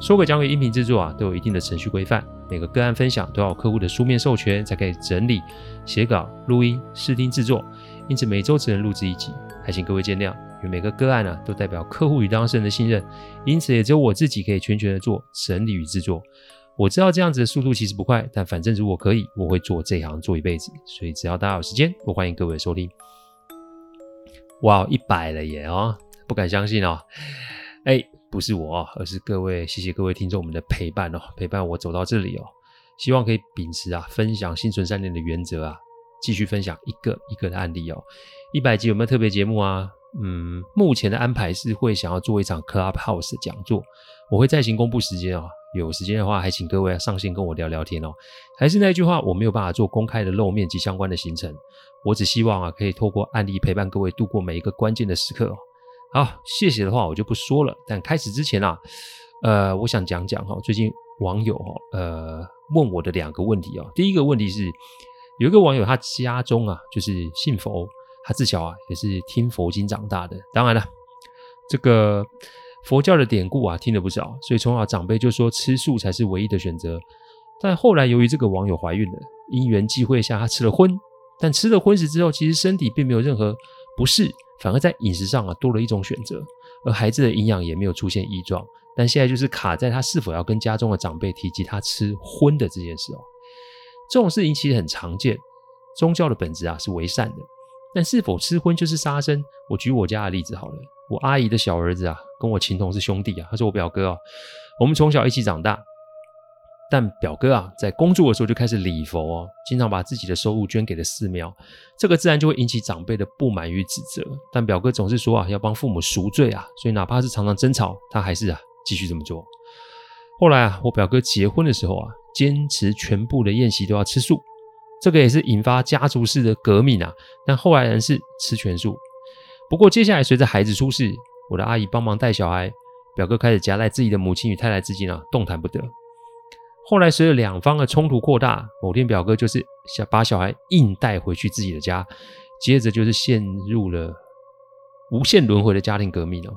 说诡讲鬼音频制作啊，都有一定的程序规范。每个个案分享都要有客户的书面授权，才可以整理、写稿、录音、试听制作。因此每周只能录制一集，还请各位见谅。因为每个个案啊，都代表客户与当事人的信任，因此也只有我自己可以全权的做整理与制作。我知道这样子的速度其实不快，但反正如果可以，我会做这行做一辈子。所以只要大家有时间，我欢迎各位收听。哇，一百了耶哦，不敢相信哦，哎。不是我啊，而是各位，谢谢各位听众们的陪伴哦，陪伴我走到这里哦，希望可以秉持啊，分享心存善念的原则啊，继续分享一个一个的案例哦。一百集有没有特别节目啊？嗯，目前的安排是会想要做一场 Clubhouse 的讲座，我会再行公布时间哦。有时间的话，还请各位上线跟我聊聊天哦。还是那句话，我没有办法做公开的露面及相关的行程，我只希望啊，可以透过案例陪伴各位度过每一个关键的时刻哦。好，谢谢的话我就不说了。但开始之前啊，呃，我想讲讲哈，最近网友哈，呃，问我的两个问题哦。第一个问题是，有一个网友他家中啊，就是信佛，他自小啊也是听佛经长大的。当然了，这个佛教的典故啊听了不少，所以从小长辈就说吃素才是唯一的选择。但后来由于这个网友怀孕了，因缘际会下，他吃了荤。但吃了荤食之后，其实身体并没有任何不是。反而在饮食上啊多了一种选择，而孩子的营养也没有出现异状。但现在就是卡在他是否要跟家中的长辈提及他吃荤的这件事哦。这种事情其实很常见，宗教的本质啊是为善的，但是否吃荤就是杀生？我举我家的例子好了，我阿姨的小儿子啊跟我情同是兄弟啊，他是我表哥哦，我们从小一起长大。但表哥啊，在工作的时候就开始礼佛哦，经常把自己的收入捐给了寺庙，这个自然就会引起长辈的不满与指责。但表哥总是说啊，要帮父母赎罪啊，所以哪怕是常常争吵，他还是啊继续这么做。后来啊，我表哥结婚的时候啊，坚持全部的宴席都要吃素，这个也是引发家族式的革命啊。但后来人是吃全素。不过接下来随着孩子出世，我的阿姨帮忙带小孩，表哥开始夹带自己的母亲与太太之间啊，动弹不得。后来随着两方的冲突扩大，某天表哥就是想把小孩硬带回去自己的家，接着就是陷入了无限轮回的家庭革命哦。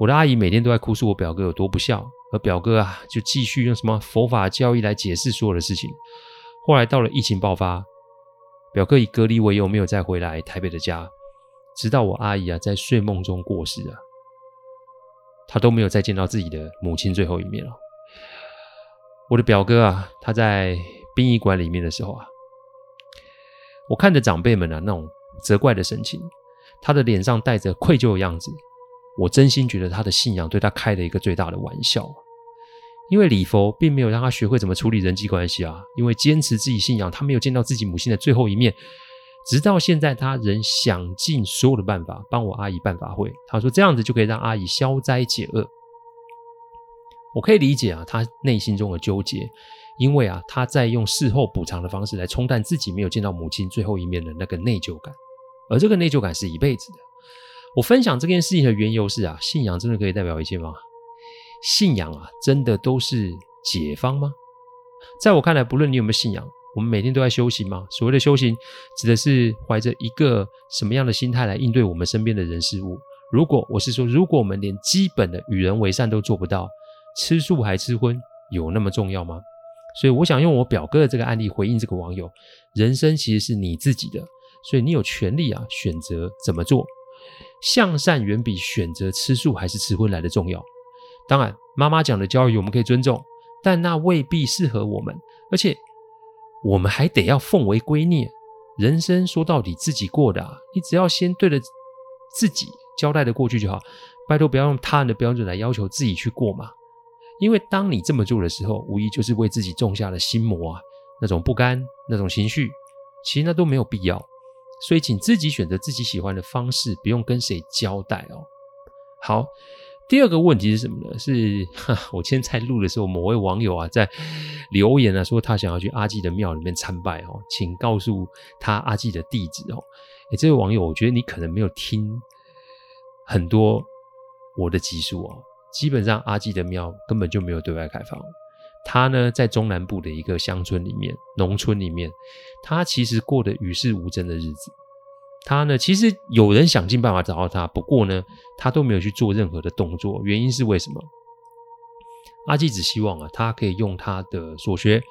我的阿姨每天都在哭诉我表哥有多不孝，而表哥啊就继续用什么佛法教义来解释所有的事情。后来到了疫情爆发，表哥以隔离为由没有再回来台北的家，直到我阿姨啊在睡梦中过世啊，他都没有再见到自己的母亲最后一面了。我的表哥啊，他在殡仪馆里面的时候啊，我看着长辈们啊那种责怪的神情，他的脸上带着愧疚的样子，我真心觉得他的信仰对他开了一个最大的玩笑。因为礼佛并没有让他学会怎么处理人际关系啊，因为坚持自己信仰，他没有见到自己母亲的最后一面，直到现在，他仍想尽所有的办法帮我阿姨办法会。他说这样子就可以让阿姨消灾解厄。我可以理解啊，他内心中的纠结，因为啊，他在用事后补偿的方式来冲淡自己没有见到母亲最后一面的那个内疚感，而这个内疚感是一辈子的。我分享这件事情的缘由是啊，信仰真的可以代表一切吗？信仰啊，真的都是解方吗？在我看来，不论你有没有信仰，我们每天都在修行吗？所谓的修行，指的是怀着一个什么样的心态来应对我们身边的人事物。如果我是说，如果我们连基本的与人为善都做不到，吃素还吃荤有那么重要吗？所以我想用我表哥的这个案例回应这个网友：人生其实是你自己的，所以你有权利啊选择怎么做。向善远比选择吃素还是吃荤来的重要。当然，妈妈讲的教育我们可以尊重，但那未必适合我们，而且我们还得要奉为圭臬。人生说到底自己过的啊，你只要先对着自己交代的过去就好，拜托不要用他人的标准来要求自己去过嘛。因为当你这么做的时候，无疑就是为自己种下了心魔啊，那种不甘、那种情绪，其实那都没有必要。所以，请自己选择自己喜欢的方式，不用跟谁交代哦。好，第二个问题是什么呢？是哈我今天在录的时候，某位网友啊在留言啊说他想要去阿纪的庙里面参拜哦，请告诉他阿纪的地址哦。哎，这位网友，我觉得你可能没有听很多我的集数哦。基本上阿纪的庙根本就没有对外开放。他呢在中南部的一个乡村里面，农村里面，他其实过得与世无争的日子。他呢，其实有人想尽办法找到他，不过呢，他都没有去做任何的动作。原因是为什么？阿纪只希望啊，他可以用他的所学，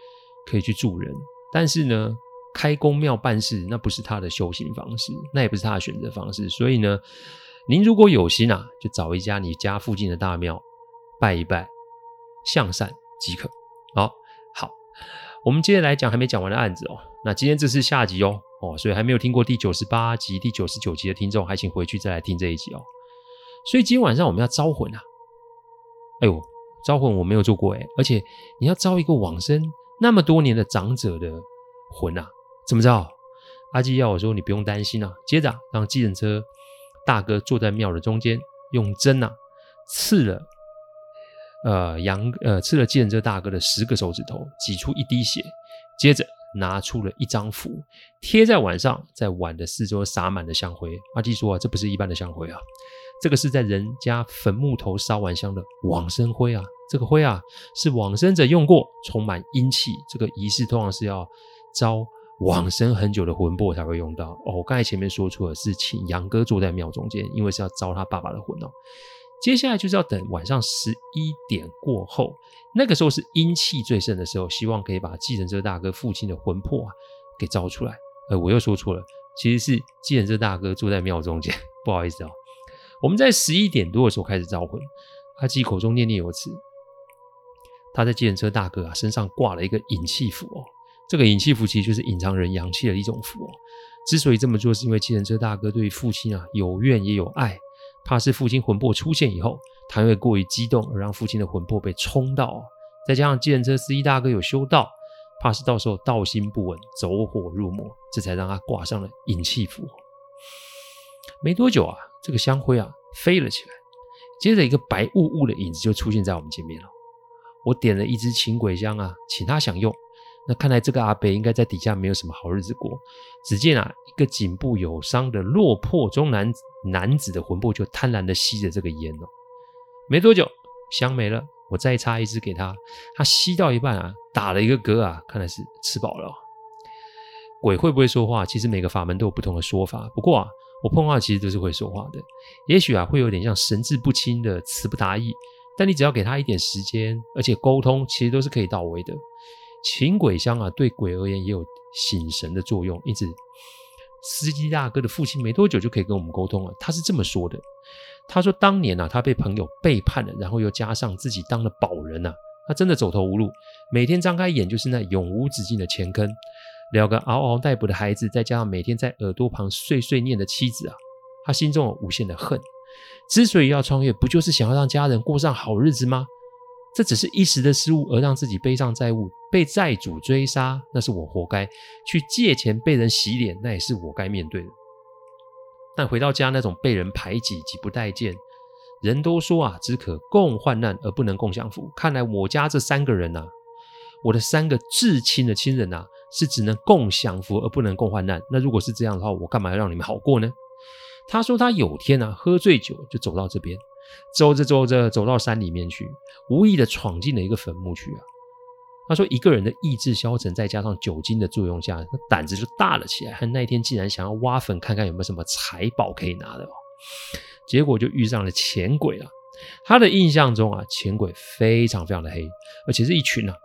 可以去助人。但是呢，开宫庙办事，那不是他的修行方式，那也不是他的选择方式。所以呢，您如果有心啊，就找一家你家附近的大庙拜一拜，向善即可。好，好，我们接着来讲还没讲完的案子哦。那今天这是下集哦。哦，所以还没有听过第九十八集、第九十九集的听众，还请回去再来听这一集哦。所以今天晚上我们要招魂啊！哎呦，招魂我没有做过哎，而且你要招一个往生那么多年的长者的魂啊，怎么招？阿基要我说你不用担心啊。接着，让计程车大哥坐在庙的中间，用针啊刺了呃羊呃刺了计程车大哥的十个手指头，挤出一滴血，接着。拿出了一张符，贴在碗上，在碗的四周撒满了香灰。阿纪说啊，这不是一般的香灰啊，这个是在人家坟墓头烧完香的往生灰啊。这个灰啊，是往生者用过，充满阴气。这个仪式通常是要招往生很久的魂魄才会用到。哦，我刚才前面说错了，是请杨哥坐在庙中间，因为是要招他爸爸的魂哦。接下来就是要等晚上十一点过后，那个时候是阴气最盛的时候，希望可以把计程车大哥父亲的魂魄啊给招出来。呃，我又说错了，其实是计程车大哥坐在庙中间，不好意思哦。我们在十一点多的时候开始招魂，阿纪口中念念有词，他在计程车大哥啊身上挂了一个引气符哦，这个引气符其实就是隐藏人阳气的一种符哦。之所以这么做，是因为计程车大哥对父亲啊有怨也有爱。怕是父亲魂魄出现以后，他因为过于激动而让父亲的魂魄被冲到，再加上计程车司机大哥有修道，怕是到时候道心不稳，走火入魔，这才让他挂上了引气符。没多久啊，这个香灰啊飞了起来，接着一个白雾雾的影子就出现在我们前面了。我点了一支请鬼香啊，请他享用。那看来这个阿伯应该在底下没有什么好日子过。只见啊，一个颈部有伤的落魄中男男子的魂魄就贪婪的吸着这个烟哦。没多久，香没了，我再插一支给他，他吸到一半啊，打了一个嗝啊，看来是吃饱了。鬼会不会说话？其实每个法门都有不同的说法。不过啊，我碰到其实都是会说话的。也许啊，会有点像神志不清的词不达意，但你只要给他一点时间，而且沟通，其实都是可以到位的。请鬼香啊，对鬼而言也有醒神的作用，因此司机大哥的父亲没多久就可以跟我们沟通了。他是这么说的：“他说当年啊，他被朋友背叛了，然后又加上自己当了保人啊，他真的走投无路，每天张开眼就是那永无止境的钱坑。两个嗷嗷待哺的孩子，再加上每天在耳朵旁碎碎念的妻子啊，他心中有无限的恨。之所以要创业，不就是想要让家人过上好日子吗？”这只是一时的失误，而让自己背上债务，被债主追杀，那是我活该；去借钱被人洗脸，那也是我该面对的。但回到家，那种被人排挤及不待见，人都说啊，只可共患难而不能共享福。看来我家这三个人呐、啊，我的三个至亲的亲人呐、啊，是只能共享福而不能共患难。那如果是这样的话，我干嘛要让你们好过呢？他说他有天啊，喝醉酒就走到这边。走着走着，走到山里面去，无意的闯进了一个坟墓去啊。他说，一个人的意志消沉，再加上酒精的作用下，他胆子就大了起来。他那天竟然想要挖坟，看看有没有什么财宝可以拿的哦。结果就遇上了钱鬼了。他的印象中啊，钱鬼非常非常的黑，而且是一群啊，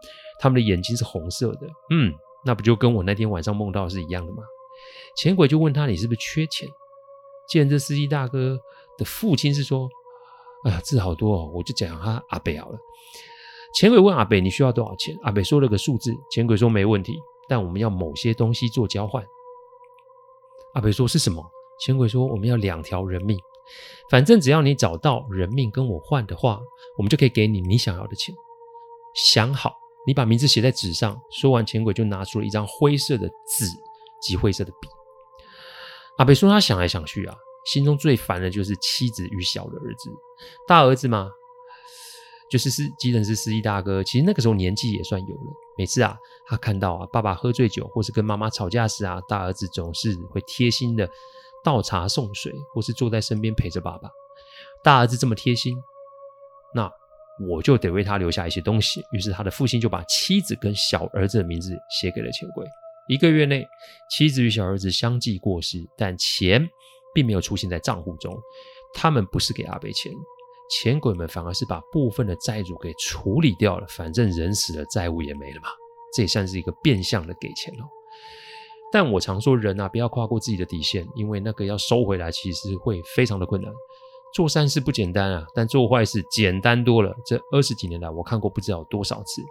他们的眼睛是红色的。嗯，那不就跟我那天晚上梦到是一样的吗？钱鬼就问他：“你是不是缺钱？”见这司机大哥的父亲是说。哎呀，字好多哦，我就讲他阿北好了。钱鬼问阿北：“你需要多少钱？”阿北说了个数字，钱鬼说：“没问题，但我们要某些东西做交换。”阿北说：“是什么？”钱鬼说：“我们要两条人命，反正只要你找到人命跟我换的话，我们就可以给你你想要的钱。想好，你把名字写在纸上。”说完，钱鬼就拿出了一张灰色的纸及灰色的笔。阿北说：“他想来想去啊。”心中最烦的就是妻子与小的儿子。大儿子嘛，就是司机，人是司机大哥。其实那个时候年纪也算有了。每次啊，他看到啊爸爸喝醉酒或是跟妈妈吵架时啊，大儿子总是会贴心的倒茶送水，或是坐在身边陪着爸爸。大儿子这么贴心，那我就得为他留下一些东西。于是他的父亲就把妻子跟小儿子的名字写给了钱柜。一个月内，妻子与小儿子相继过世，但钱并没有出现在账户中。他们不是给阿北钱，钱鬼们反而是把部分的债主给处理掉了。反正人死了，债务也没了嘛，这也算是一个变相的给钱哦。但我常说人啊，不要跨过自己的底线，因为那个要收回来，其实会非常的困难。做善事不简单啊，但做坏事简单多了。这二十几年来，我看过不知道多少次，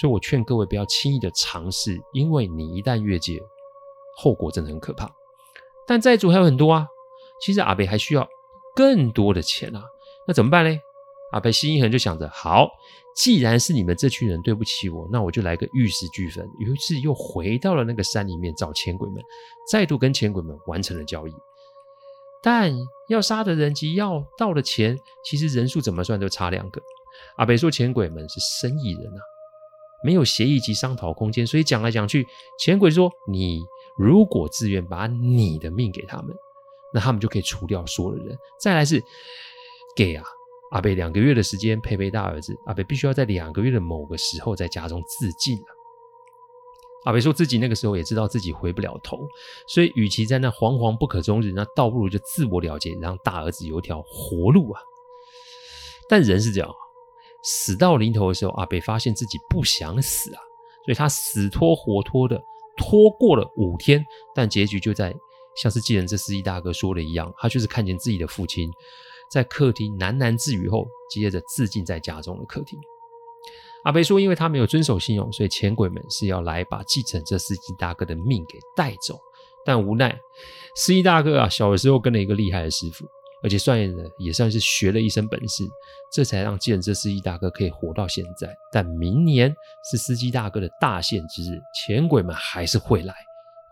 所以我劝各位不要轻易的尝试，因为你一旦越界，后果真的很可怕。但债主还有很多啊，其实阿北还需要更多的钱啊，那怎么办呢？阿北心一横就想着，好，既然是你们这群人对不起我，那我就来个玉石俱焚。于是又回到了那个山里面找钱鬼们，再度跟钱鬼们完成了交易。但要杀的人及要到的钱，其实人数怎么算都差两个。阿北说：“钱鬼们是生意人啊，没有协议及商讨空间，所以讲来讲去，钱鬼说：你如果自愿把你的命给他们，那他们就可以除掉所有的人。再来是给啊，阿北两个月的时间陪陪大儿子。阿北必须要在两个月的某个时候在家中自尽啊。”阿北说自己那个时候也知道自己回不了头，所以与其在那惶惶不可终日，那倒不如就自我了结，让大儿子有一条活路啊。但人是这样，死到临头的时候，阿北发现自己不想死啊，所以他死拖活拖的拖过了五天，但结局就在像是计程车司机大哥说的一样，他就是看见自己的父亲在客厅喃喃自语后，接着自尽在家中的客厅。阿北说：“因为他没有遵守信用，所以钱鬼们是要来把继承这司机大哥的命给带走。但无奈，司机大哥啊，小的时候跟了一个厉害的师傅，而且算也算是学了一身本事，这才让继承这司机大哥可以活到现在。但明年是司机大哥的大限之日，钱鬼们还是会来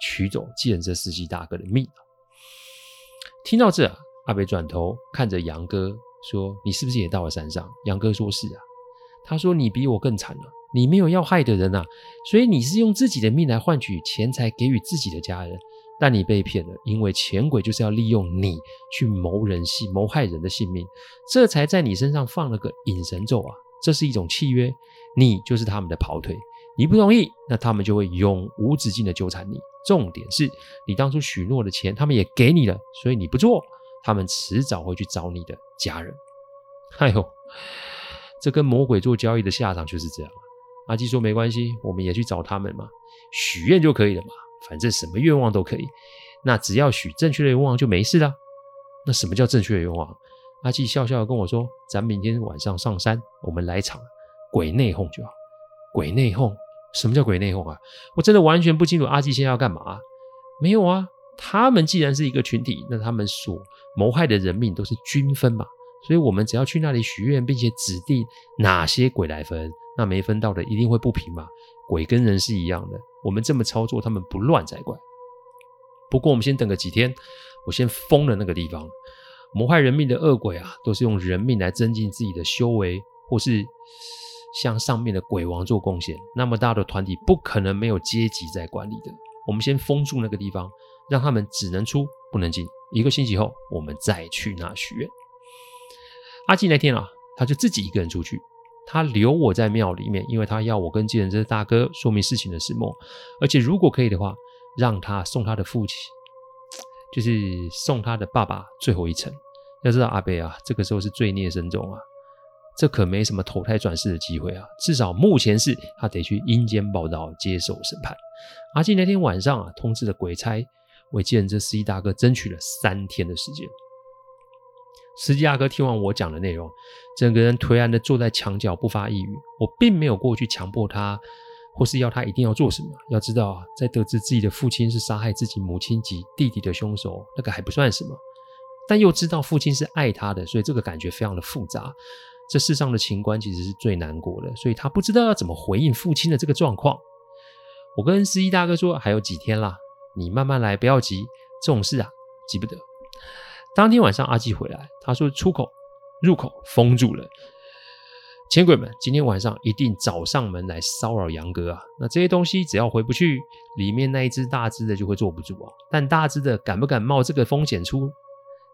取走计程车司机大哥的命。”听到这，阿北转头看着杨哥说：“你是不是也到了山上？”杨哥说：“是啊。”他说：“你比我更惨了，你没有要害的人啊，所以你是用自己的命来换取钱财给予自己的家人，但你被骗了，因为钱鬼就是要利用你去谋人性、谋害人的性命，这才在你身上放了个引神咒啊，这是一种契约，你就是他们的跑腿，你不同意，那他们就会永无止境的纠缠你。重点是你当初许诺的钱，他们也给你了，所以你不做，他们迟早会去找你的家人。哎呦！”这跟魔鬼做交易的下场就是这样。阿基说：“没关系，我们也去找他们嘛，许愿就可以了嘛，反正什么愿望都可以。那只要许正确的愿望就没事了。那什么叫正确的愿望？”阿基笑笑跟我说：“咱明天晚上上山，我们来场鬼内讧就好。鬼内讧？什么叫鬼内讧啊？我真的完全不清楚阿基现在要干嘛。没有啊，他们既然是一个群体，那他们所谋害的人命都是均分嘛。”所以，我们只要去那里许愿，并且指定哪些鬼来分，那没分到的一定会不平嘛。鬼跟人是一样的，我们这么操作，他们不乱才怪。不过，我们先等个几天，我先封了那个地方。谋害人命的恶鬼啊，都是用人命来增进自己的修为，或是向上面的鬼王做贡献。那么大的团体，不可能没有阶级在管理的。我们先封住那个地方，让他们只能出不能进。一个星期后，我们再去那许愿。阿基那天啊，他就自己一个人出去，他留我在庙里面，因为他要我跟计程车大哥说明事情的始末，而且如果可以的话，让他送他的父亲，就是送他的爸爸最后一程。要知道阿北啊，这个时候是罪孽深重啊，这可没什么投胎转世的机会啊，至少目前是他得去阴间报道接受审判。阿基那天晚上啊，通知了鬼差，为见这司机大哥争取了三天的时间。司机大哥听完我讲的内容，整个人颓然的坐在墙角，不发一语。我并没有过去强迫他，或是要他一定要做什么。要知道啊，在得知自己的父亲是杀害自己母亲及弟弟的凶手，那个还不算什么，但又知道父亲是爱他的，所以这个感觉非常的复杂。这世上的情关其实是最难过的，所以他不知道要怎么回应父亲的这个状况。我跟司机大哥说，还有几天啦，你慢慢来，不要急，这种事啊，急不得。当天晚上，阿季回来，他说出口、入口封住了。千鬼们今天晚上一定找上门来骚扰杨哥啊！那这些东西只要回不去，里面那一只大只的就会坐不住啊。但大只的敢不敢冒这个风险出？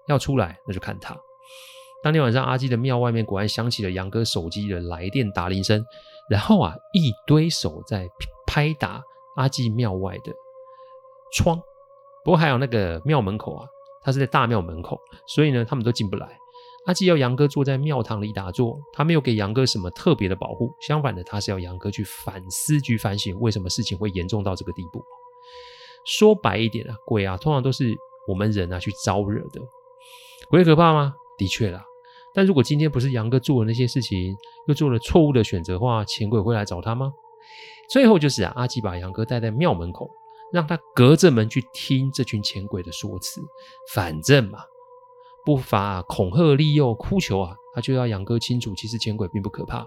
要出来，那就看他。当天晚上，阿季的庙外面果然响起了杨哥手机的来电打铃声，然后啊，一堆手在拍打阿季庙外的窗。不过还有那个庙门口啊，他是在大庙门口，所以呢，他们都进不来。阿季要杨哥坐在庙堂里打坐，他没有给杨哥什么特别的保护，相反的，他是要杨哥去反思、去反省，为什么事情会严重到这个地步。说白一点啊，鬼啊，通常都是我们人啊去招惹的。鬼可怕吗？的确啦。但如果今天不是杨哥做了那些事情，又做了错误的选择的话，钱鬼会来找他吗？最后就是啊，阿吉把杨哥带在庙门口，让他隔着门去听这群钱鬼的说辞。反正嘛。不乏恐吓、利诱、哭求啊，他就要杨哥清楚，其实钱鬼并不可怕，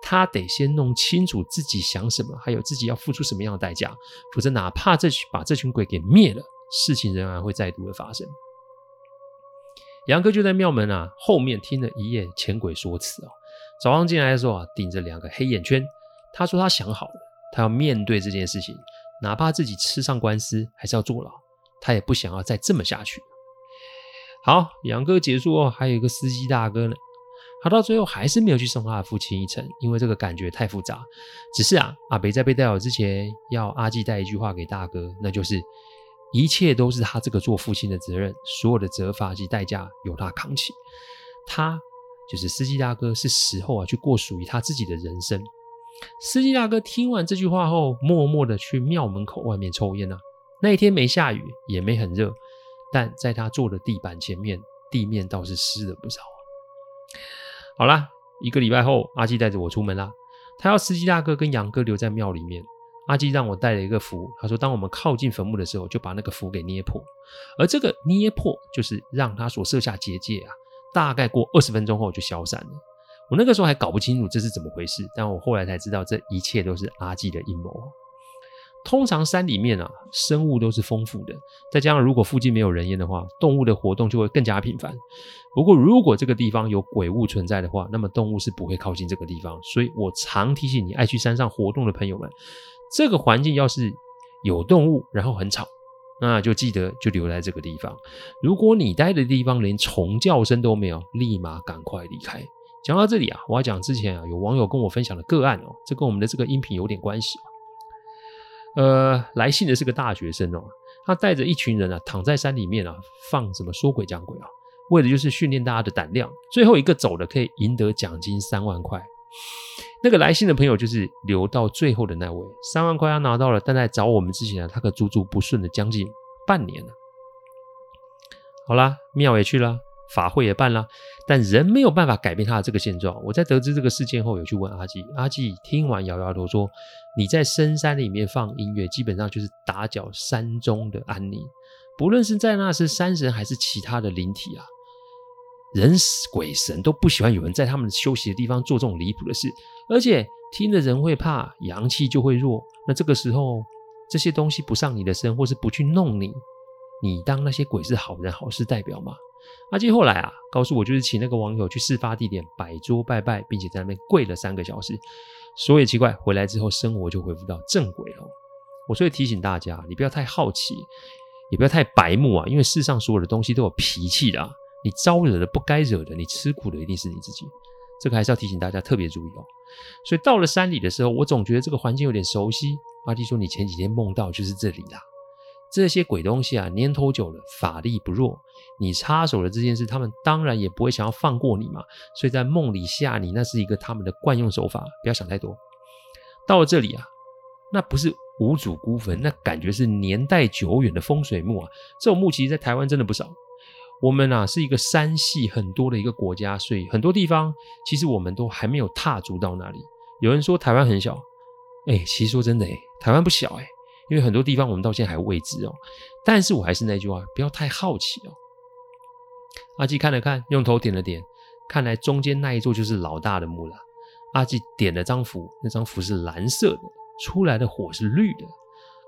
他得先弄清楚自己想什么，还有自己要付出什么样的代价，否则哪怕这把这群鬼给灭了，事情仍然会再度的发生。杨哥就在庙门啊后面听了一夜前鬼说辞啊，早上进来的时候啊，顶着两个黑眼圈，他说他想好了，他要面对这件事情，哪怕自己吃上官司，还是要坐牢，他也不想要再这么下去。好，杨哥结束后，还有一个司机大哥呢。他到最后还是没有去送他的父亲一程，因为这个感觉太复杂。只是啊，阿北在被带走之前，要阿季带一句话给大哥，那就是一切都是他这个做父亲的责任，所有的责罚及代价由他扛起。他就是司机大哥，是时候啊去过属于他自己的人生。司机大哥听完这句话后，默默的去庙门口外面抽烟啊。那一天没下雨，也没很热。但在他坐的地板前面，地面倒是湿了不少。好啦，一个礼拜后，阿基带着我出门啦。他要司机大哥跟杨哥留在庙里面。阿基让我带了一个符，他说当我们靠近坟墓的时候，就把那个符给捏破。而这个捏破，就是让他所设下结界啊，大概过二十分钟后就消散了。我那个时候还搞不清楚这是怎么回事，但我后来才知道，这一切都是阿基的阴谋。通常山里面啊，生物都是丰富的，再加上如果附近没有人烟的话，动物的活动就会更加频繁。不过，如果这个地方有鬼物存在的话，那么动物是不会靠近这个地方。所以我常提醒你爱去山上活动的朋友们，这个环境要是有动物，然后很吵，那就记得就留在这个地方。如果你待的地方连虫叫声都没有，立马赶快离开。讲到这里啊，我要讲之前啊，有网友跟我分享的个案哦，这跟我们的这个音频有点关系。呃，来信的是个大学生哦，他带着一群人啊，躺在山里面啊，放什么说鬼讲鬼啊，为的就是训练大家的胆量。最后一个走的可以赢得奖金三万块。那个来信的朋友就是留到最后的那位，三万块他拿到了，但在找我们之前啊，他可足足不顺了将近半年了。好啦，庙也去了。法会也办了，但人没有办法改变他的这个现状。我在得知这个事件后，有去问阿季，阿季听完摇摇头说：“你在深山里面放音乐，基本上就是打搅山中的安宁。不论是在那是山神还是其他的灵体啊，人鬼神都不喜欢有人在他们休息的地方做这种离谱的事，而且听的人会怕，阳气就会弱。那这个时候，这些东西不上你的身，或是不去弄你，你当那些鬼是好人好事代表吗？”阿基后来啊，告诉我就是请那个网友去事发地点摆桌拜拜，并且在那边跪了三个小时。所以奇怪，回来之后生活就恢复到正轨了。我所以提醒大家，你不要太好奇，也不要太白目啊，因为世上所有的东西都有脾气的啊。你招惹的不该惹的，你吃苦的一定是你自己。这个还是要提醒大家特别注意哦。所以到了山里的时候，我总觉得这个环境有点熟悉。阿弟说：“你前几天梦到就是这里啦。”这些鬼东西啊，年头久了，法力不弱。你插手了这件事，他们当然也不会想要放过你嘛。所以在梦里吓你，那是一个他们的惯用手法。不要想太多。到了这里啊，那不是无主孤坟，那感觉是年代久远的风水墓啊。这种墓其实，在台湾真的不少。我们啊，是一个山系很多的一个国家，所以很多地方其实我们都还没有踏足到那里。有人说台湾很小，哎，其实说真的，哎，台湾不小，哎。因为很多地方我们到现在还未知哦，但是我还是那句话，不要太好奇哦。阿季看了看，用头点了点，看来中间那一座就是老大的墓了。阿季点了张符，那张符是蓝色的，出来的火是绿的。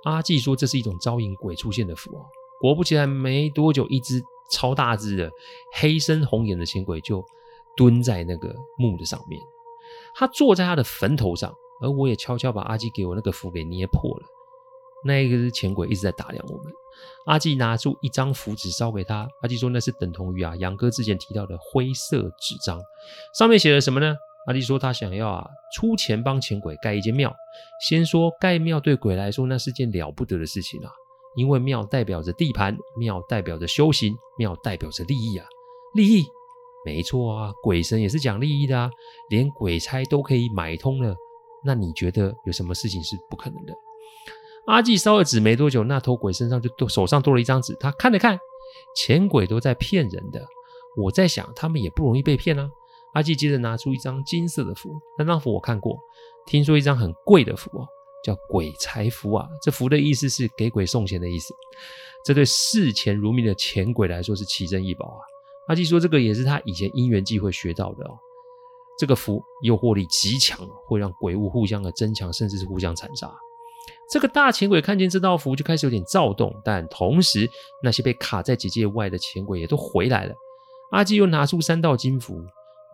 阿季说这是一种招引鬼出现的符哦。果不其然，没多久，一只超大只的黑身红眼的钱鬼就蹲在那个墓的上面，他坐在他的坟头上，而我也悄悄把阿基给我那个符给捏破了。那一个是钱鬼一直在打量我们。阿基拿出一张符纸烧给他，阿基说那是等同于啊杨哥之前提到的灰色纸张，上面写了什么呢？阿基说他想要啊出钱帮钱鬼盖一间庙。先说盖庙对鬼来说那是件了不得的事情啊，因为庙代表着地盘，庙代表着修行，庙代表着利益啊，利益。没错啊，鬼神也是讲利益的啊，连鬼差都可以买通了，那你觉得有什么事情是不可能的？阿纪烧了纸没多久，那头鬼身上就多手上多了一张纸，他看了看，钱鬼都在骗人的，我在想他们也不容易被骗啊。阿纪接着拿出一张金色的符，那张符我看过，听说一张很贵的符哦，叫鬼财符啊，这符的意思是给鬼送钱的意思，这对视钱如命的钱鬼来说是奇珍异宝啊。阿基说：“这个也是他以前因缘际会学到的哦。这个符诱惑力极强，会让鬼物互相的增强，甚至是互相残杀。这个大钱鬼看见这道符就开始有点躁动，但同时那些被卡在结界外的钱鬼也都回来了。阿基又拿出三道金符，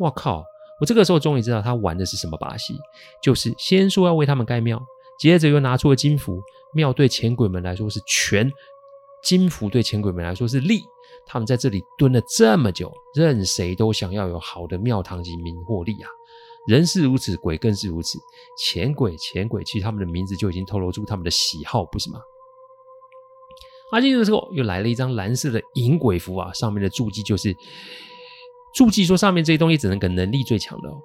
哇靠！我这个时候终于知道他玩的是什么把戏，就是先说要为他们盖庙，接着又拿出了金符。庙对钱鬼们来说是权，金符对钱鬼们来说是利。”他们在这里蹲了这么久，任谁都想要有好的庙堂及名或利啊！人是如此，鬼更是如此。钱鬼，钱鬼，其实他们的名字就已经透露出他们的喜好，不是吗？阿基这时候又来了一张蓝色的银鬼符啊，上面的注记就是注记说上面这些东西只能给能力最强的哦。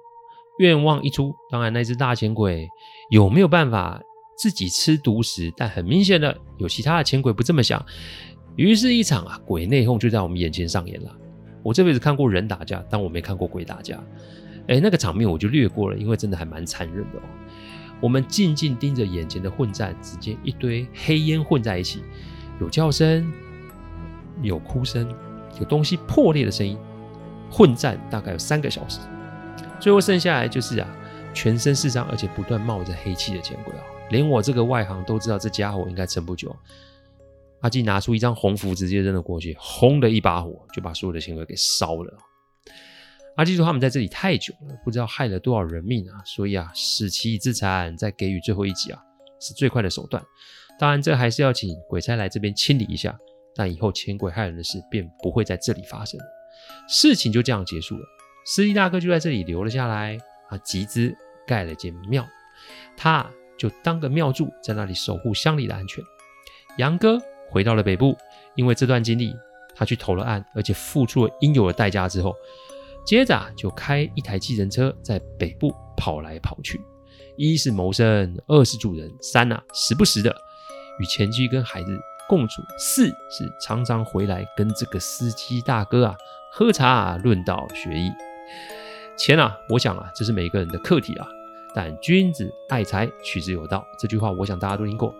愿望一出，当然那只大钱鬼有没有办法自己吃独食？但很明显的，有其他的钱鬼不这么想。于是，一场啊鬼内讧就在我们眼前上演了。我这辈子看过人打架，但我没看过鬼打架。哎，那个场面我就略过了，因为真的还蛮残忍的哦。我们静静盯着眼前的混战，只见一堆黑烟混在一起，有叫声，有哭声，有东西破裂的声音。混战大概有三个小时，最后剩下来就是啊，全身是伤而且不断冒着黑气的钱鬼啊。连我这个外行都知道，这家伙应该撑不久。阿基拿出一张红符，直接扔了过去，轰的一把火就把所有的钱鬼给烧了。阿基说他们在这里太久了，不知道害了多少人命啊，所以啊，使其自残，再给予最后一击啊，是最快的手段。当然，这还是要请鬼差来这边清理一下，但以后钱鬼害人的事便不会在这里发生。事情就这样结束了。司机大哥就在这里留了下来，啊，集资盖了间庙，他就当个庙祝，在那里守护乡里的安全。杨哥。回到了北部，因为这段经历，他去投了案，而且付出了应有的代价之后，接着就开一台计程车在北部跑来跑去，一是谋生，二是助人，三啊时不时的与前妻跟孩子共处，四是常常回来跟这个司机大哥啊喝茶论道学艺。钱啊，我想啊这是每个人的课题啊，但君子爱财，取之有道，这句话我想大家都听过。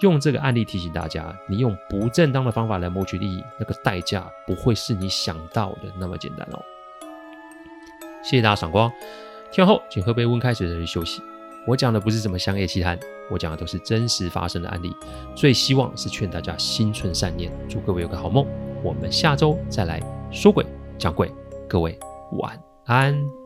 用这个案例提醒大家，你用不正当的方法来谋取利益，那个代价不会是你想到的那么简单哦。谢谢大家赏光，听完后请喝杯温开水再去休息。我讲的不是什么商业奇谈，我讲的都是真实发生的案例。最希望是劝大家心存善念，祝各位有个好梦。我们下周再来说鬼讲鬼，各位晚安安。